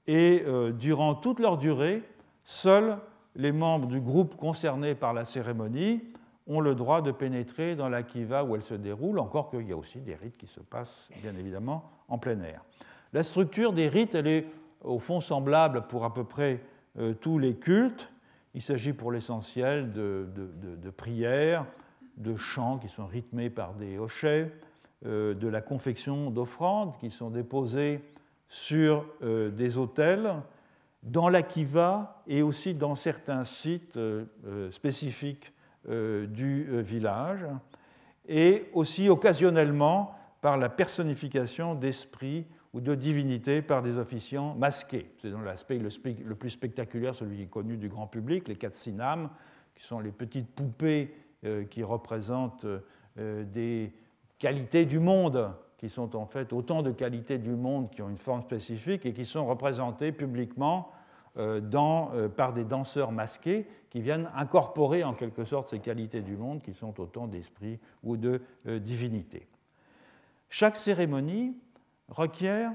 et durant toute leur durée, seuls les membres du groupe concerné par la cérémonie ont le droit de pénétrer dans la kiva où elle se déroule, encore qu'il y a aussi des rites qui se passent bien évidemment en plein air. La structure des rites, elle est au fond semblable pour à peu près euh, tous les cultes. Il s'agit pour l'essentiel de, prières de chants qui sont rythmés par des hochets, de la confection d'offrandes qui sont déposées sur des autels, dans la kiva et aussi dans certains sites spécifiques du village, et aussi occasionnellement par la personnification d'esprits ou de divinités par des officiants masqués. C'est dans l'aspect le, plus spectaculaire, celui qui est connu du grand public, les katsinam, qui sont les petites poupées euh, qui représentent euh, des qualités du monde, qui sont en fait autant de qualités du monde qui ont une forme spécifique et qui sont représentées publiquement euh, par des danseurs masqués qui viennent incorporer en quelque sorte ces qualités du monde qui sont autant d'esprits ou de divinités. Chaque cérémonie requiert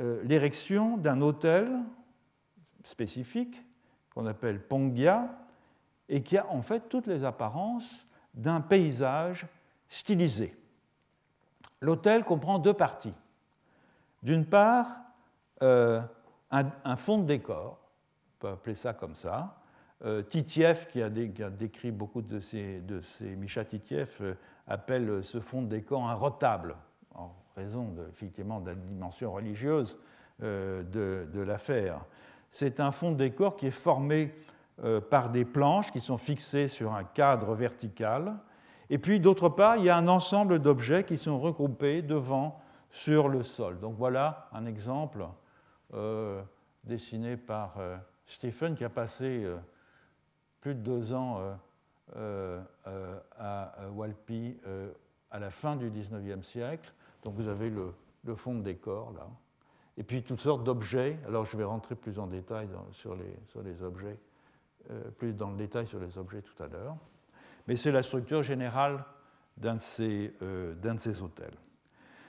euh, l'érection d'un hôtel spécifique qu'on appelle Pongya et qui a en fait toutes les apparences d'un paysage stylisé. L'hôtel comprend deux parties. D'une part, euh, un, fond de décor, on peut appeler ça comme ça. Euh, Titiev, qui a, décrit beaucoup de ces, Misha Titiev, appelle ce fond de décor un retable raison de, effectivement de la dimension religieuse euh, de, l'affaire. C'est un fond de décor qui est formé euh, par des planches qui sont fixées sur un cadre vertical. Et puis, d'autre part, il y a un ensemble d'objets qui sont regroupés devant sur le sol. Donc voilà un exemple euh, dessiné par Stephen qui a passé plus de deux ans à Walpi à la fin du XIXe siècle donc vous avez le, fond de décor là. Et puis toutes sortes d'objets. Alors je vais rentrer plus en détail sur, les, objets, euh, plus dans le détail sur les objets tout à l'heure. Mais c'est la structure générale d'un de, ces, euh, hôtels.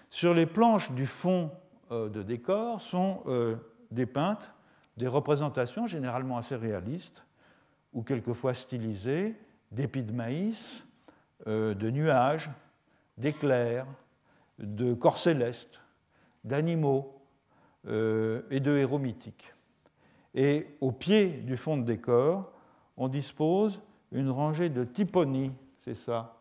Sur les planches du fond euh, de décor sont dépeintes des représentations généralement assez réalistes ou quelquefois stylisées d'épis de maïs, de nuages, d'éclairs, de corps célestes, d'animaux euh, et de héros mythiques. Et au pied du fond de décor, on dispose une rangée de typonies, c'est ça,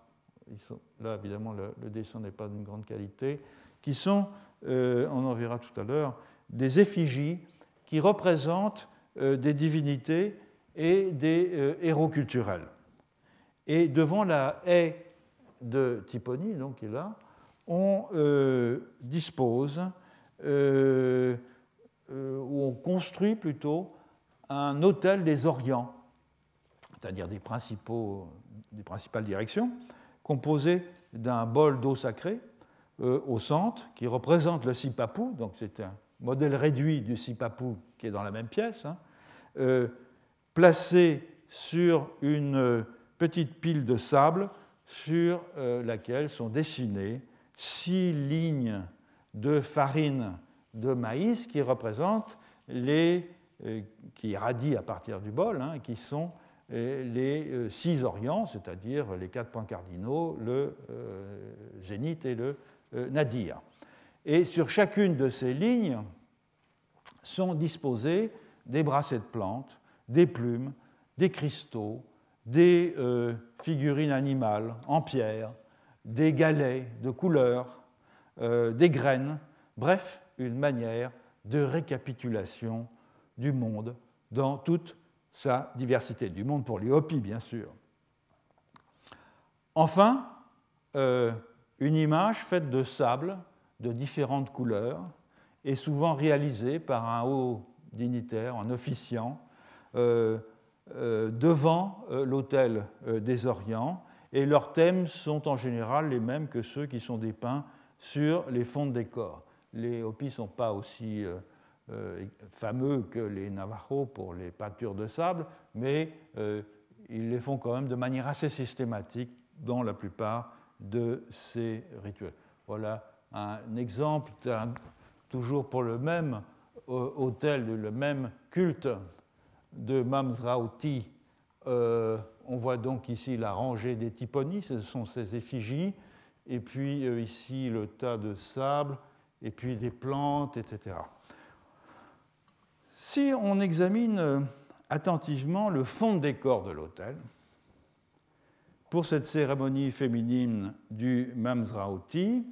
là évidemment le, dessin n'est pas d'une grande qualité, qui sont, euh, on en verra tout à l'heure, des effigies qui représentent euh, des divinités et des héros culturels. Et devant la haie de Typonie, donc qui est là, on euh, dispose, euh, euh, ou on construit plutôt, un hôtel des Orients, c'est-à-dire des, principales directions, composé d'un bol d'eau sacrée au centre, qui représente le sipapou, donc c'est un modèle réduit du sipapou qui est dans la même pièce, hein, placé sur une petite pile de sable sur laquelle sont dessinés six lignes de farine de maïs qui représentent les, euh, qui irradient à partir du bol, hein, qui sont euh, les euh, six orients, c'est-à-dire les quatre points cardinaux, le zénith et le nadir. Et sur chacune de ces lignes sont disposés des bracelets de plantes, des plumes, des cristaux, des figurines animales en pierre, des galets de couleurs, euh, des graines, bref, une manière de récapitulation du monde dans toute sa diversité, du monde pour les Hopis, bien sûr. Enfin, euh, une image faite de sable de différentes couleurs est souvent réalisée par un haut dignitaire, un officiant, euh, devant l'autel des Orients et leurs thèmes sont en général les mêmes que ceux qui sont dépeints sur les fonds de décor. Les Hopis ne sont pas aussi euh, euh, fameux que les Navajos pour les peintures de sable, mais euh, ils les font quand même de manière assez systématique dans la plupart de ces rituels. Voilà un exemple, toujours pour le même hôtel, le même culte de Mamsrauti on voit donc ici la rangée des typonies, ce sont ces effigies, et puis euh, ici le tas de sable, et puis des plantes, etc. Si on examine euh, attentivement le fond de décor de l'hôtel, pour cette cérémonie féminine du Mamsrauti,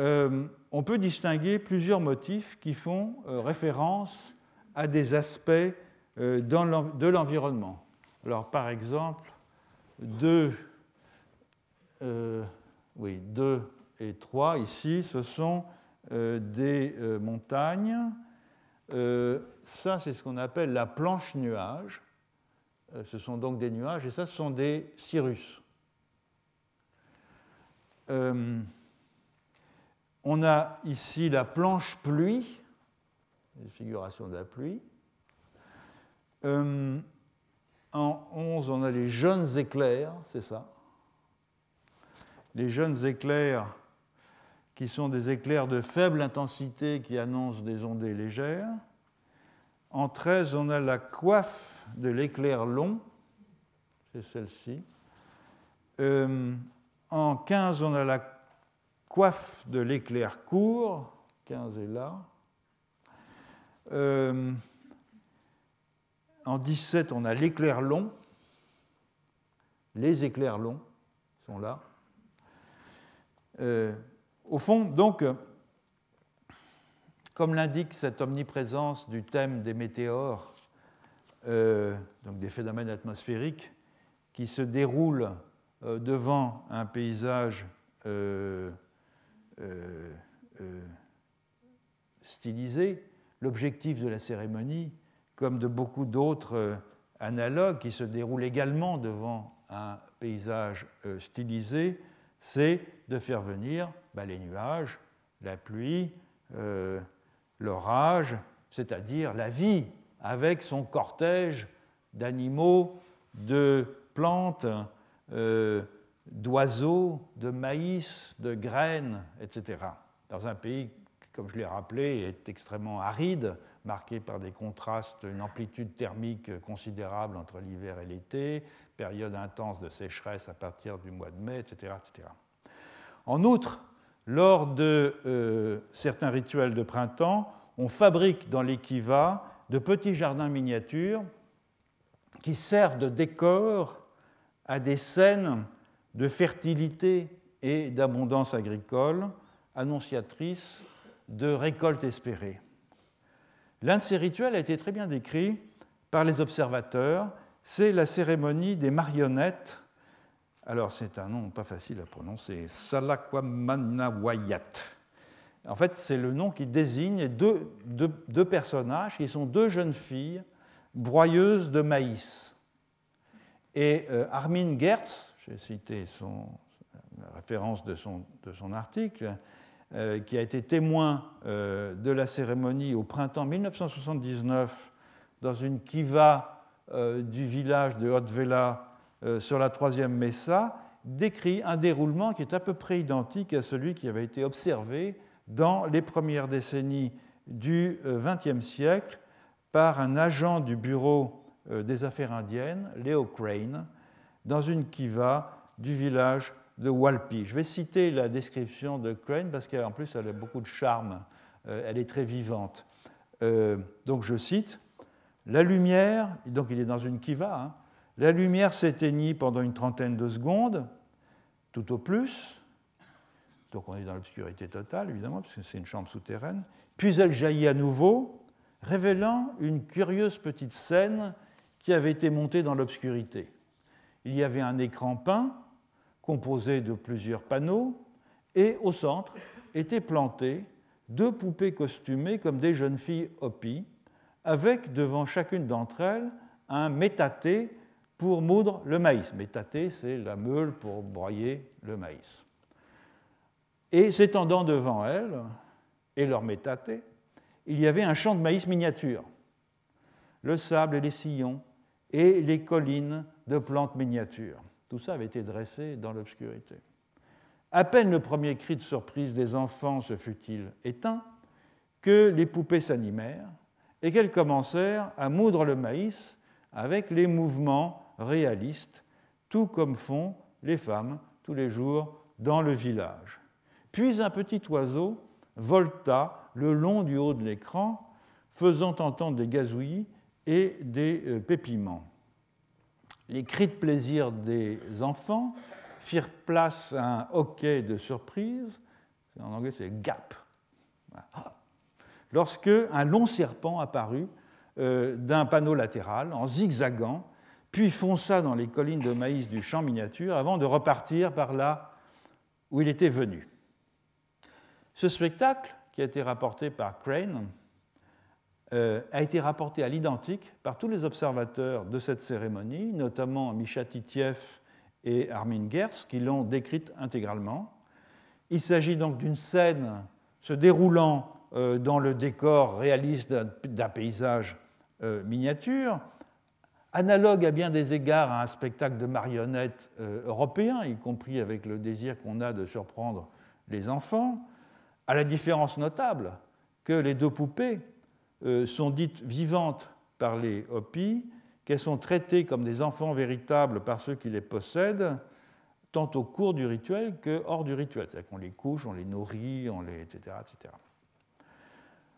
euh, on peut distinguer plusieurs motifs qui font euh, référence à des aspects euh, de l'environnement. Alors, par exemple, deux, oui, deux et trois ici, ce sont des montagnes. ça, c'est ce qu'on appelle la planche nuage. ce sont donc des nuages, et ça, ce sont des cirrus. On a ici la planche pluie, une figuration de la pluie. Euh, en 11, on a les jeunes éclairs, c'est ça. Les jeunes éclairs qui sont des éclairs de faible intensité qui annoncent des ondées légères. En 13, on a la coiffe de l'éclair long, c'est celle-ci. Euh, en 15, on a la coiffe de l'éclair court, 15 est là. Euh, en 17, on a l'éclair long. Les éclairs longs sont là. Euh, au fond, donc, comme l'indique cette omniprésence du thème des météores, euh, donc des phénomènes atmosphériques, qui se déroulent devant un paysage euh, euh, stylisé. L'objectif de la cérémonie, comme de beaucoup d'autres euh, analogues qui se déroulent également devant un paysage stylisé, c'est de faire venir bah, les nuages, la pluie, l'orage, c'est-à-dire la vie avec son cortège d'animaux, de plantes, d'oiseaux, de maïs, de graines, etc. Dans un pays, comme je l'ai rappelé, est extrêmement aride, marqué par des contrastes, une amplitude thermique considérable entre l'hiver et l'été, période intense de sécheresse à partir du mois de mai, etc. etc. En outre, lors de euh, certains rituels de printemps, on fabrique dans les kivas de petits jardins miniatures qui servent de décor à des scènes de fertilité et d'abondance agricole, annonciatrice de récolte espérée. L'un de ces rituels a été très bien décrit par les observateurs, c'est la cérémonie des marionnettes. Alors c'est un nom pas facile à prononcer, Salakwamanawayat. En fait, c'est le nom qui désigne deux, personnages qui sont deux jeunes filles broyeuses de maïs. Et euh, Armin Gertz, j'ai cité la référence de son article, euh, qui a été témoin euh, de la cérémonie au printemps 1979 dans une kiva euh, du village de Haute-Vela sur la troisième Messa, décrit un déroulement qui est à peu près identique à celui qui avait été observé dans les premières décennies du XXe siècle par un agent du Bureau des affaires indiennes, Leo Crane, dans une kiva du village de Walpi. Je vais citer la description de Crane parce qu'en plus elle a beaucoup de charme, euh, elle est très vivante. Euh, donc je cite La lumière, donc il est dans une kiva, hein, la lumière s'éteignit pendant une trentaine de secondes, tout au plus. Donc on est dans l'obscurité totale, évidemment, parce que c'est une chambre souterraine. Puis elle jaillit à nouveau, révélant une curieuse petite scène qui avait été montée dans l'obscurité il y avait un écran peint composé de plusieurs panneaux, et au centre étaient plantées deux poupées costumées comme des jeunes filles Hopi, avec devant chacune d'entre elles un métaté pour moudre le maïs. Métaté, c'est la meule pour broyer le maïs. Et s'étendant devant elles, et leur métaté, il y avait un champ de maïs miniature. Le sable et les sillons, et les collines de plantes miniatures. Tout ça avait été dressé dans l'obscurité. À peine le premier cri de surprise des enfants se fut-il éteint que les poupées s'animèrent et qu'elles commencèrent à moudre le maïs avec les mouvements réalistes, tout comme font les femmes tous les jours dans le village. Puis un petit oiseau volta le long du haut de l'écran, faisant entendre des gazouillis et des euh, pépiments. Les cris de plaisir des enfants firent place à un hoquet de surprise, en anglais c'est gap, lorsque un long serpent apparut euh, d'un panneau latéral en zigzagant, puis fonça dans les collines de maïs du champ miniature avant de repartir par là où il était venu. Ce spectacle, qui a été rapporté par Crane, a été rapporté à l'identique par tous les observateurs de cette cérémonie, notamment Misha Titiev et Armin Gers, qui l'ont décrite intégralement. Il s'agit donc d'une scène se déroulant euh, dans le décor réaliste d'un paysage euh, miniature, analogue à bien des égards à un spectacle de marionnettes européen, y compris avec le désir qu'on a de surprendre les enfants, à la différence notable que les deux poupées euh, sont dites vivantes par les Hopis, qu'elles sont traitées comme des enfants véritables par ceux qui les possèdent, tant au cours du rituel que hors du rituel. C'est-à-dire qu'on les couche, on les nourrit, on les, etc. etc.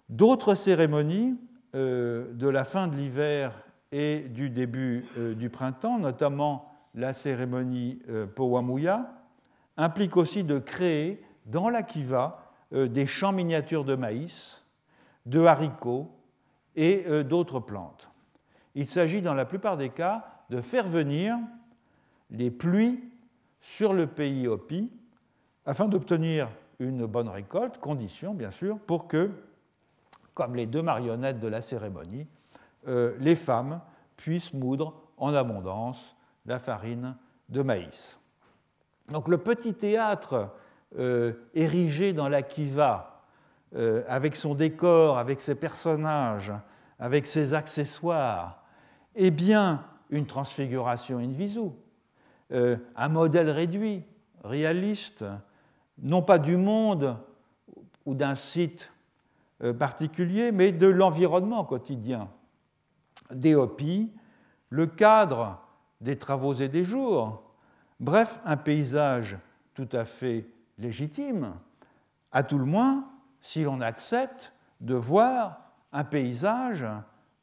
D'autres cérémonies euh, de la fin de l'hiver et du début euh, du printemps, notamment la cérémonie Powamuya, impliquent aussi de créer dans la kiva euh, des champs miniatures de maïs, de haricots et euh, d'autres plantes. Il s'agit dans la plupart des cas de faire venir les pluies sur le pays Hopi afin d'obtenir une bonne récolte, condition bien sûr, pour que, comme les deux marionnettes de la cérémonie, euh, les femmes puissent moudre en abondance la farine de maïs. Donc le petit théâtre euh, érigé dans la kiva, euh, avec son décor, avec ses personnages, avec ses accessoires, est bien une transfiguration in visu, euh, un modèle réduit, réaliste, non pas du monde ou d'un site particulier, mais de l'environnement quotidien. Des hopis, le cadre des travaux et des jours, bref, un paysage tout à fait légitime, à tout le moins si l'on accepte de voir un paysage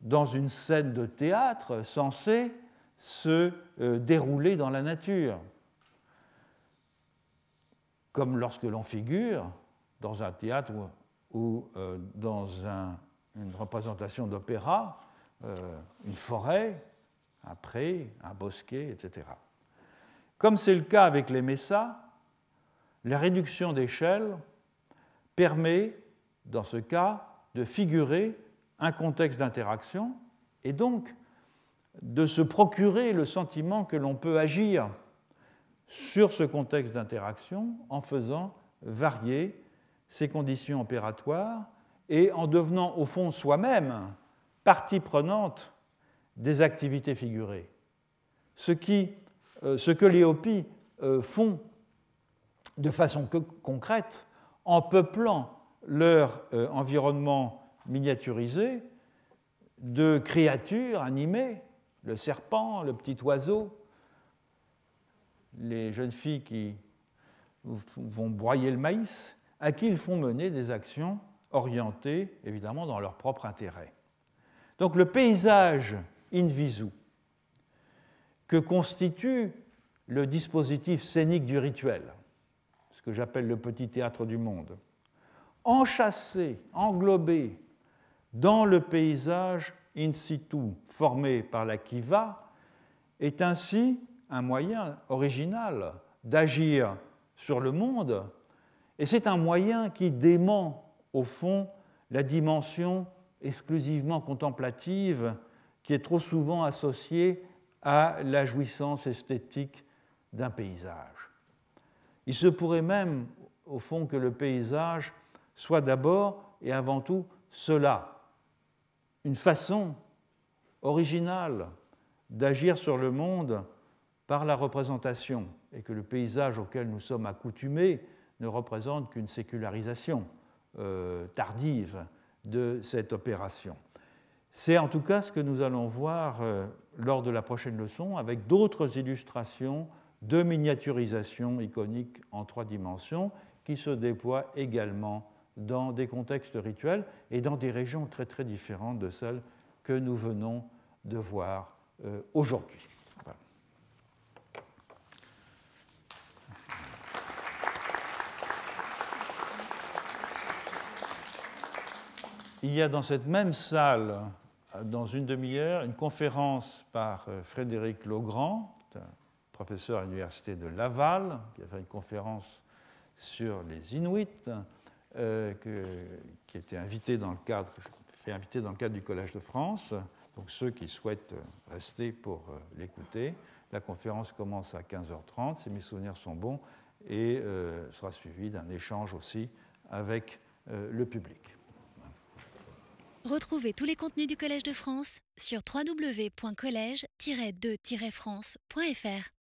dans une scène de théâtre censée se euh, dérouler dans la nature. Comme lorsque l'on figure dans un théâtre ou, euh, dans une représentation d'opéra, euh, une forêt, un pré, un bosquet, etc. Comme c'est le cas avec les messas, la réduction d'échelle permet, dans ce cas, de figurer un contexte d'interaction et donc de se procurer le sentiment que l'on peut agir sur ce contexte d'interaction en faisant varier ses conditions opératoires et en devenant au fond soi-même partie prenante des activités figurées. Ce, euh, ce que les Hopis euh, font de façon concrète en peuplant leur euh, environnement miniaturisé de créatures animées, le serpent, le petit oiseau, les jeunes filles qui vont broyer le maïs, à qui ils font mener des actions orientées évidemment dans leur propre intérêt. Donc le paysage in visu que constitue le dispositif scénique du rituel, que j'appelle le petit théâtre du monde, enchâssé, englobé dans le paysage in situ formé par la kiva, est ainsi un moyen original d'agir sur le monde, et c'est un moyen qui dément au fond la dimension exclusivement contemplative qui est trop souvent associée à la jouissance esthétique d'un paysage. Il se pourrait même, au fond, que le paysage soit d'abord et avant tout cela, une façon originale d'agir sur le monde par la représentation, et que le paysage auquel nous sommes accoutumés ne représente qu'une sécularisation euh, tardive de cette opération. C'est en tout cas ce que nous allons voir euh, lors de la prochaine leçon avec d'autres illustrations de miniaturisation iconique en trois dimensions qui se déploient également dans des contextes rituels et dans des régions très très différentes de celles que nous venons de voir euh, aujourd'hui. Il y a dans cette même salle, dans une demi-heure, une conférence par euh, Frédéric Logrand, professeur à l'université de Laval, qui a fait une conférence sur les Inuits, euh, qui était invité dans le cadre, fait invité dans le cadre du Collège de France. Donc ceux qui souhaitent rester pour euh, l'écouter. La conférence commence à 15h30, si mes souvenirs sont bons, et sera suivie d'un échange aussi avec le public. Retrouvez tous les contenus du Collège de France sur www.colège-2-france.fr.